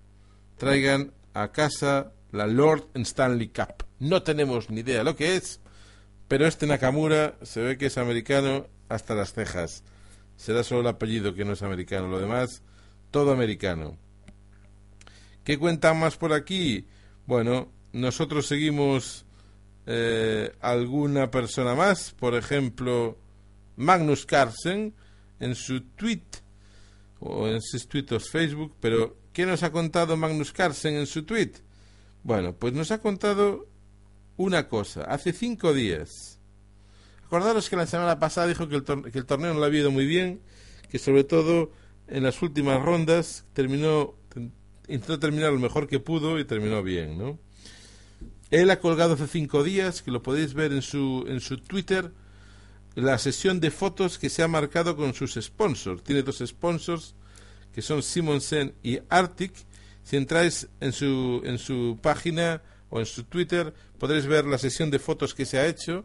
traigan a casa la Lord Stanley Cup. No tenemos ni idea lo que es, pero este Nakamura se ve que es americano hasta las cejas. Será solo el apellido que no es americano, lo demás, todo americano. ¿Qué cuentan más por aquí? Bueno, nosotros seguimos eh, alguna persona más, por ejemplo, Magnus Carlsen, en su tweet, o en sus tweets Facebook, pero ¿qué nos ha contado Magnus Carlsen en su tweet? Bueno, pues nos ha contado una cosa. Hace cinco días. Acordaros que la semana pasada dijo que el, que el torneo no le había ido muy bien, que sobre todo en las últimas rondas terminó intentó terminar lo mejor que pudo y terminó bien, ¿no? Él ha colgado hace cinco días, que lo podéis ver en su, en su Twitter, la sesión de fotos que se ha marcado con sus sponsors. Tiene dos sponsors, que son Simonsen y Arctic, si entráis en su, en su página o en su Twitter, podréis ver la sesión de fotos que se ha hecho,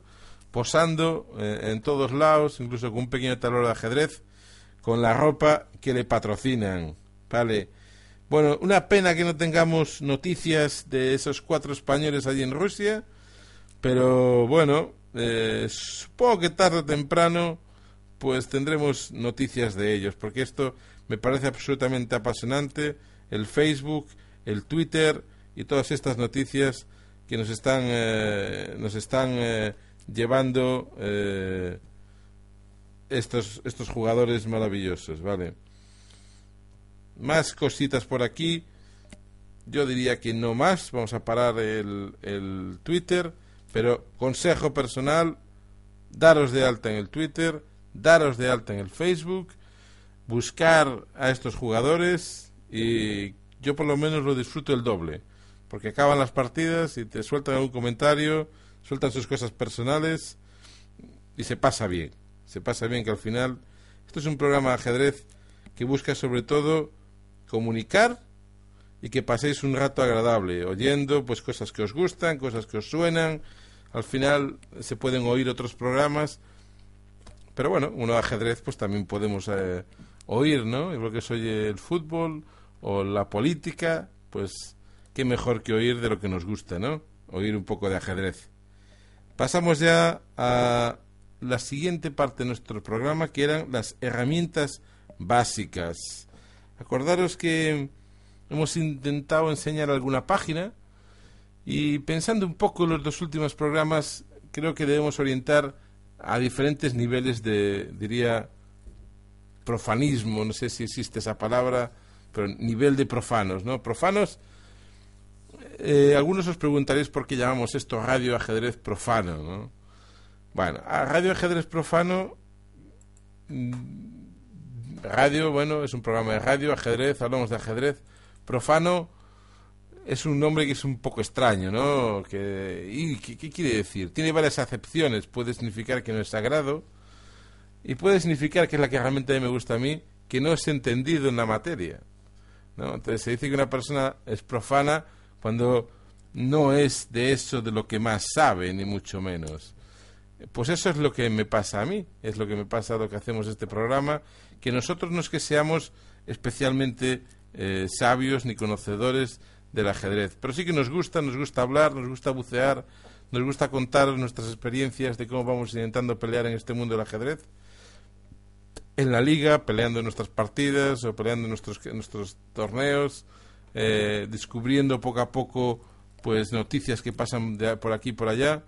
posando eh, en todos lados, incluso con un pequeño tablero de ajedrez, con la ropa que le patrocinan. Vale. Bueno, una pena que no tengamos noticias de esos cuatro españoles allí en Rusia, Pero bueno, eh, supongo que tarde o temprano pues tendremos noticias de ellos, porque esto me parece absolutamente apasionante, el Facebook, el Twitter y todas estas noticias que nos están, eh, nos están eh, llevando eh, estos, estos jugadores maravillosos, ¿vale? Más cositas por aquí. Yo diría que no más. Vamos a parar el, el Twitter. Pero consejo personal, daros de alta en el Twitter, daros de alta en el Facebook, buscar a estos jugadores y yo por lo menos lo disfruto el doble. Porque acaban las partidas y te sueltan algún comentario, sueltan sus cosas personales y se pasa bien. Se pasa bien que al final esto es un programa de ajedrez que busca sobre todo comunicar y que paséis un rato agradable, oyendo pues cosas que os gustan, cosas que os suenan. Al final se pueden oír otros programas, pero bueno, uno de ajedrez pues también podemos eh, oír, ¿no? Igual que se oye el fútbol o la política, pues qué mejor que oír de lo que nos gusta, ¿no? Oír un poco de ajedrez. Pasamos ya a la siguiente parte de nuestro programa, que eran las herramientas básicas. Acordaros que hemos intentado enseñar alguna página y pensando un poco en los dos últimos programas, creo que debemos orientar a diferentes niveles de, diría, profanismo, no sé si existe esa palabra, pero nivel de profanos, ¿no? Profanos, eh, algunos os preguntaréis por qué llamamos esto radio ajedrez profano, ¿no? Bueno, a radio ajedrez profano, mm, radio, bueno, es un programa de radio, ajedrez, hablamos de ajedrez, profano es un nombre que es un poco extraño, ¿no? Que, ¿Y qué, quiere decir? Tiene varias acepciones, puede significar que no es sagrado y puede significar que es la que realmente me gusta a mí, que no es entendido en la materia. ¿no? Entonces se dice que una persona es profana cuando no es de eso de lo que más sabe, ni mucho menos. Pues eso es lo que me pasa a mí, es lo que me pasa a lo que hacemos este programa, que nosotros no es que seamos especialmente eh, sabios ni conocedores del ajedrez, pero sí que nos gusta, nos gusta hablar, nos gusta bucear, nos gusta contar nuestras experiencias de cómo vamos intentando pelear en este mundo del ajedrez, en la liga, peleando nuestras partidas o peleando nuestros, nuestros torneos, eh, descubriendo poco a poco pues noticias que pasan por aquí y por allá.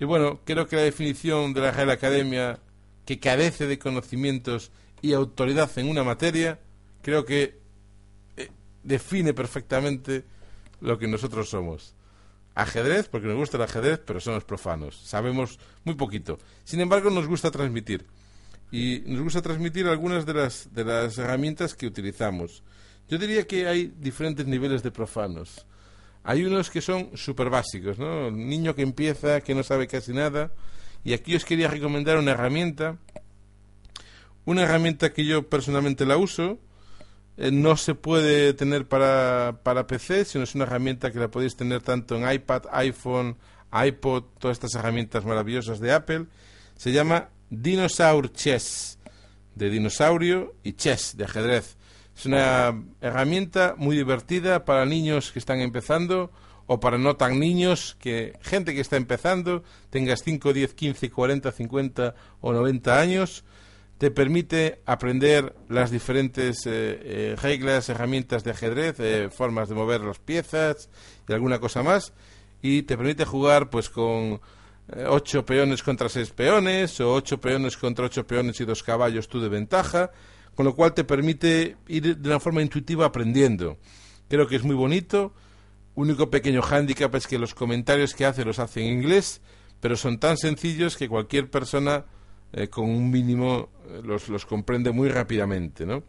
Y bueno, creo que la definición de la Real Academia, que carece de conocimientos y autoridad en una materia, creo que eh, define perfectamente lo que nosotros somos. Ajedrez, porque nos gusta el ajedrez, pero somos profanos. Sabemos muy poquito. Sin embargo, nos gusta transmitir. Y nos gusta transmitir algunas de las, de las herramientas que utilizamos. Yo diría que hay diferentes niveles de profanos. Hay unos que son súper básicos, ¿no? Un niño que empieza, que no sabe casi nada. Y aquí os quería recomendar una herramienta. Una herramienta que yo personalmente la uso. Eh, no se puede tener para, para PC, sino es una herramienta que la podéis tener tanto en iPad, iPhone, iPod, todas estas herramientas maravillosas de Apple. Se llama Dinosaur Chess, de dinosaurio, y chess, de ajedrez. Es una herramienta muy divertida para niños que están empezando o para no tan niños, que gente que está empezando, tengas 5, 10, 15, 40, 50 o 90 años, te permite aprender las diferentes eh, eh, reglas, herramientas de ajedrez, eh, formas de mover las piezas y alguna cosa más, y te permite jugar pues con ocho peones contra seis peones o ocho peones contra ocho peones y dos caballos tú de ventaja con lo cual te permite ir de una forma intuitiva aprendiendo. Creo que es muy bonito. Único pequeño hándicap es que los comentarios que hace los hace en inglés, pero son tan sencillos que cualquier persona eh, con un mínimo eh, los, los, comprende muy rápidamente, ¿no?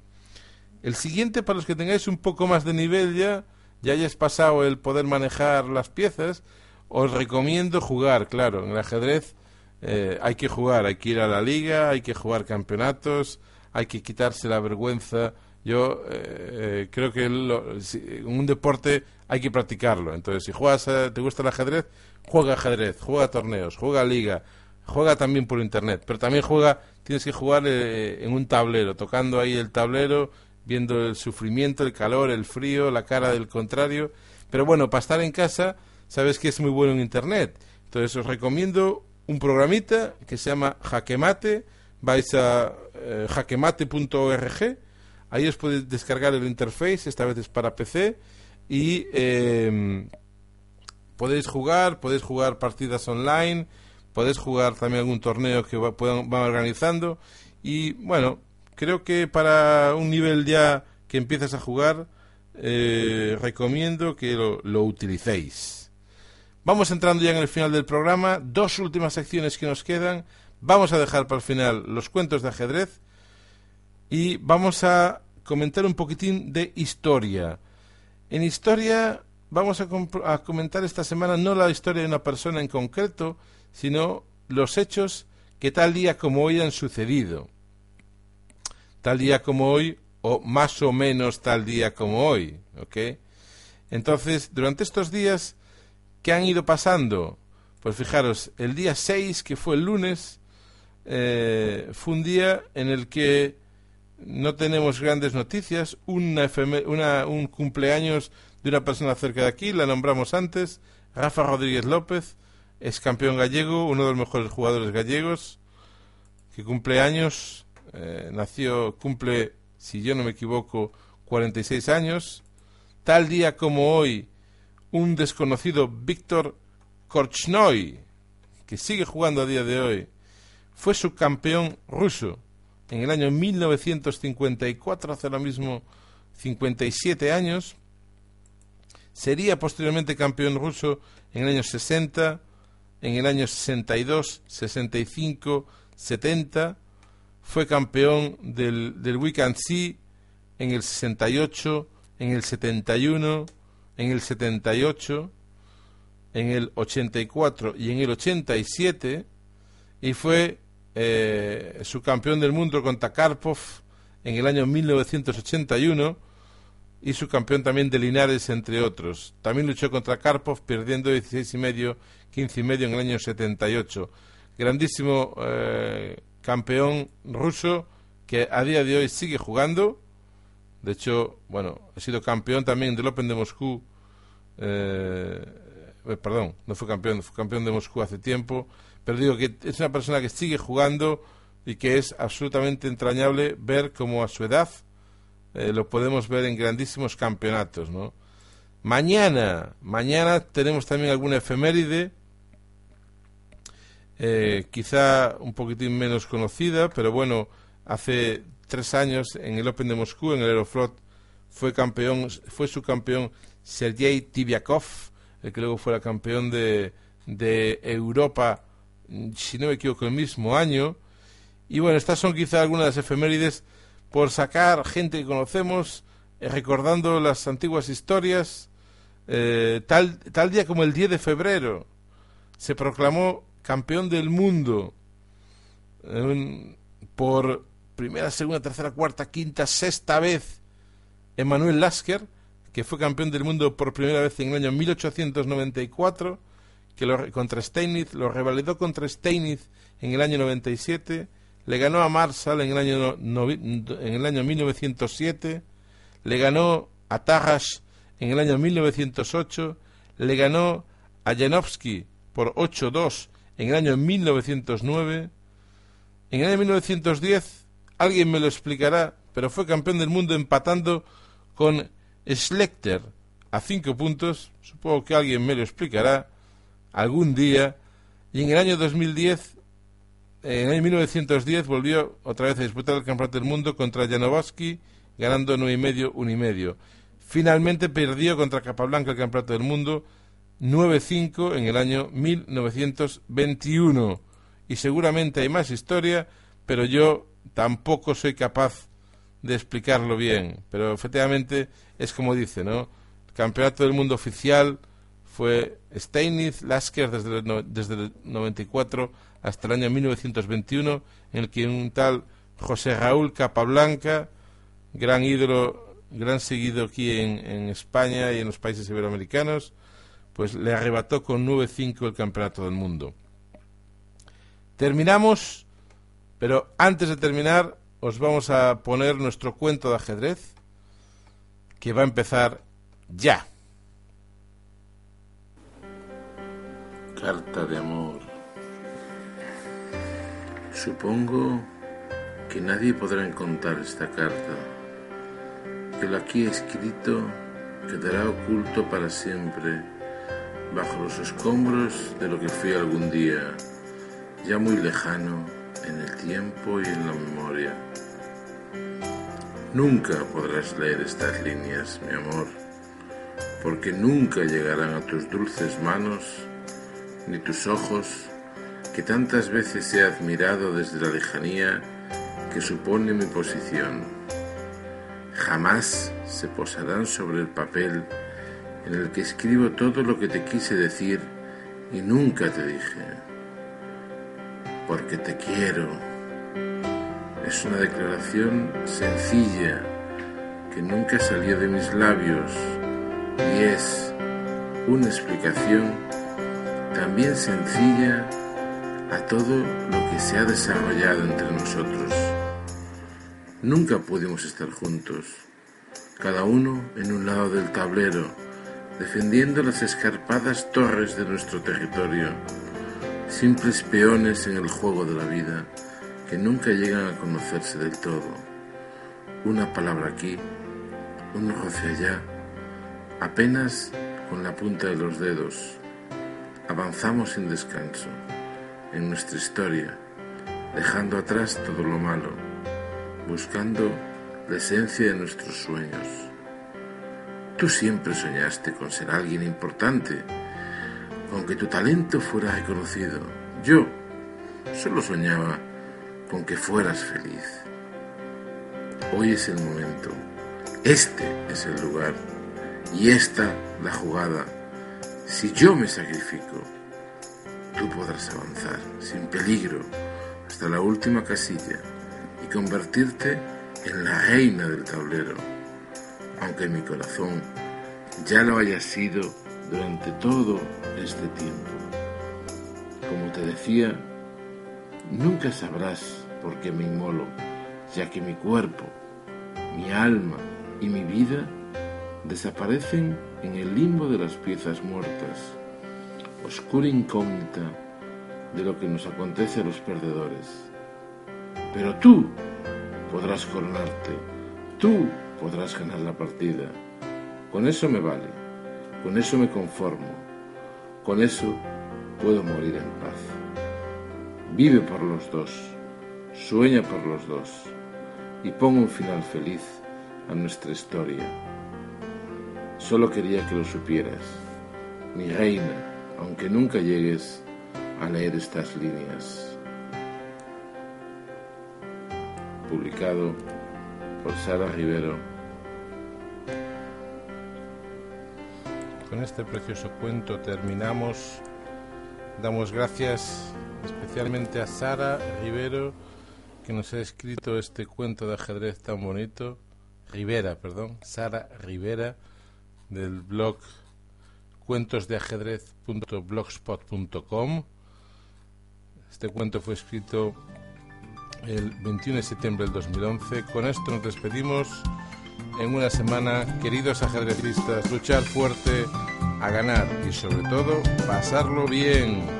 El siguiente, para los que tengáis un poco más de nivel ya, ya hayas pasado el poder manejar las piezas, os recomiendo jugar, claro, en el ajedrez eh, hay que jugar, hay que ir a la liga, hay que jugar campeonatos, hay que quitarse la vergüenza. Yo eh, creo que en un deporte hay que practicarlo. Entonces, si juegas, te gusta el ajedrez, juega ajedrez, juega torneos, juega liga, juega también por internet, pero también juega, tienes que jugar eh, en un tablero, tocando ahí el tablero, viendo el sufrimiento, el calor, el frío, la cara del contrario. Pero bueno, para estar en casa, sabes que es muy bueno en internet. Entonces os recomiendo un programita que se llama Jaquemate. Vais a eh, jaquemate.org. Ahí os podéis descargar el interface, esta vez es para PC. Y em, podéis jugar, podéis jugar partidas online, podéis jugar también algún torneo que va, puedan, van organizando. Y bueno, creo que para un nivel ya que empiezas a jugar, eh, recomiendo que lo, lo utilicéis. Vamos entrando ya en el final del programa. Dos últimas secciones que nos quedan. Vamos a dejar para el final los cuentos de ajedrez y vamos a comentar un poquitín de historia. En historia vamos a, a, comentar esta semana no la historia de una persona en concreto, sino los hechos que tal día como hoy han sucedido. Tal día como hoy, o más o menos tal día como hoy, ¿ok? Entonces, durante estos días, ¿qué han ido pasando? Pues fijaros, el día 6, que fue el lunes, eh, fue un día en el que no tenemos grandes noticias, un cumpleaños de una persona cerca de aquí, la nombramos antes, Rafa Rodríguez López, es campeón gallego, uno de los mejores jugadores gallegos, que cumple años, eh, nació, cumple si yo no me equivoco, 46 años. Tal día como hoy, un desconocido Víctor Korchnoi, que sigue jugando a día de hoy, fue subcampeón ruso en el año 1954, hace lo mismo 57 años. Sería posteriormente campeón ruso en el año 60, en el año 62, 65, 70 fue campeón del, del Weekend Sea en el 68, en el 71, en el 78, en el 84 y en el 87 y fue eh, su campeón del mundo contra Karpov en el año 1981 y su campeón también de Linares, entre otros. También luchó contra Karpov, perdiendo 16 y medio, 15 y medio en el año 78. Grandísimo eh, campeón ruso que a día de hoy sigue jugando. De hecho, bueno, ha sido campeón también del Open de Moscú. Eh, eh, perdón, no fue campeón, fue campeón de Moscú hace tiempo. Pero digo que es una persona que sigue jugando y que es absolutamente entrañable ver cómo a su edad eh, lo podemos ver en grandísimos campeonatos, ¿no? Mañana, mañana tenemos también alguna efeméride eh, quizá un poquitín menos conocida, pero bueno, hace tres años en el Open de Moscú, en el Aeroflot, fue campeón, fue su campeón Sergei Tibiakov, el que luego fuera campeón de, de Europa, si no me equivoco, el mismo año. Y bueno, estas son quizá algunas de las efemérides por sacar gente que conocemos, eh, recordando las antiguas historias. Eh, tal, tal día como el 10 de febrero se proclamó campeón del mundo por primera, segunda, tercera, cuarta, quinta, sexta vez Emanuel Lasker, que fue campeón del mundo por primera vez en el año 1894, que lo, contra Steinitz, lo revalidó contra Steinitz en el año 97, le ganó a Marsal en el año, en el año 1907, le ganó a Tarrasch en el año 1908, le ganó a Janowski por 8-2 en el año 1909. En el año 1910, alguien me lo explicará, pero fue campeón del mundo empatando con Schlechter a cinco puntos. Supongo que alguien me lo explicará algún día. Y en el año 2010, en el año 1910, volvió otra vez a disputar el campeonato del mundo contra Janowski, ganando nueve y medio, uno y medio. Finalmente perdió contra Capablanca el campeonato del mundo 9-5 en el año 1921. Y seguramente hay más historia, pero yo tampoco soy capaz de explicarlo bien. Pero efectivamente es como dice, ¿no? Campeonato del mundo oficial fue Steinitz, Lasker desde el, desde el 94 hasta el año 1921, en el que un tal José Raúl Capablanca, gran ídolo, gran seguido aquí en, en España y en los países iberoamericanos, pues le arrebató con 9-5 el campeonato del mundo. Terminamos, pero antes de terminar os vamos a poner nuestro cuento de ajedrez que va a empezar ya. Carta de amor. Supongo que nadie podrá encontrar esta carta, que lo aquí escrito quedará oculto para siempre bajo los escombros de lo que fui algún día, ya muy lejano en el tiempo y en la memoria. Nunca podrás leer estas líneas, mi amor, porque nunca llegarán a tus dulces manos ni tus ojos que tantas veces he admirado desde la lejanía que supone mi posición. Jamás se posarán sobre el papel en el que escribo todo lo que te quise decir y nunca te dije. Porque te quiero. Es una declaración sencilla que nunca salió de mis labios y es una explicación también sencilla a todo lo que se ha desarrollado entre nosotros. Nunca pudimos estar juntos, cada uno en un lado del tablero, defendiendo las escarpadas torres de nuestro territorio, simples peones en el juego de la vida que nunca llegan a conocerse del todo. Una palabra aquí, un roce allá, apenas con la punta de los dedos. Avanzamos sin descanso en nuestra historia, dejando atrás todo lo malo, buscando la esencia de nuestros sueños. Tú siempre soñaste con ser alguien importante, con que tu talento fuera reconocido. Yo solo soñaba con que fueras feliz. Hoy es el momento, este es el lugar y esta la jugada. Si yo me sacrifico, tú podrás avanzar sin peligro hasta la última casilla y convertirte en la reina del tablero aunque mi corazón ya lo haya sido durante todo este tiempo. Como te decía, nunca sabrás por qué me inmolo, ya que mi cuerpo, mi alma y mi vida desaparecen en el limbo de las piezas muertas, oscura incógnita de lo que nos acontece a los perdedores. Pero tú podrás coronarte, tú podrás ganar la partida. Con eso me vale, con eso me conformo, con eso puedo morir en paz. Vive por los dos, sueña por los dos y ponga un final feliz a nuestra historia. Solo quería que lo supieras, mi reina, aunque nunca llegues a leer estas líneas. Publicado por Sara Rivero. Con este precioso cuento terminamos. Damos gracias especialmente a Sara Rivero que nos ha escrito este cuento de ajedrez tan bonito. Rivera, perdón, Sara Rivera del blog cuentosdeajedrez.blogspot.com. Este cuento fue escrito el 21 de septiembre del 2011. Con esto nos despedimos en una semana. Queridos ajedrecistas, luchar fuerte a ganar y sobre todo pasarlo bien.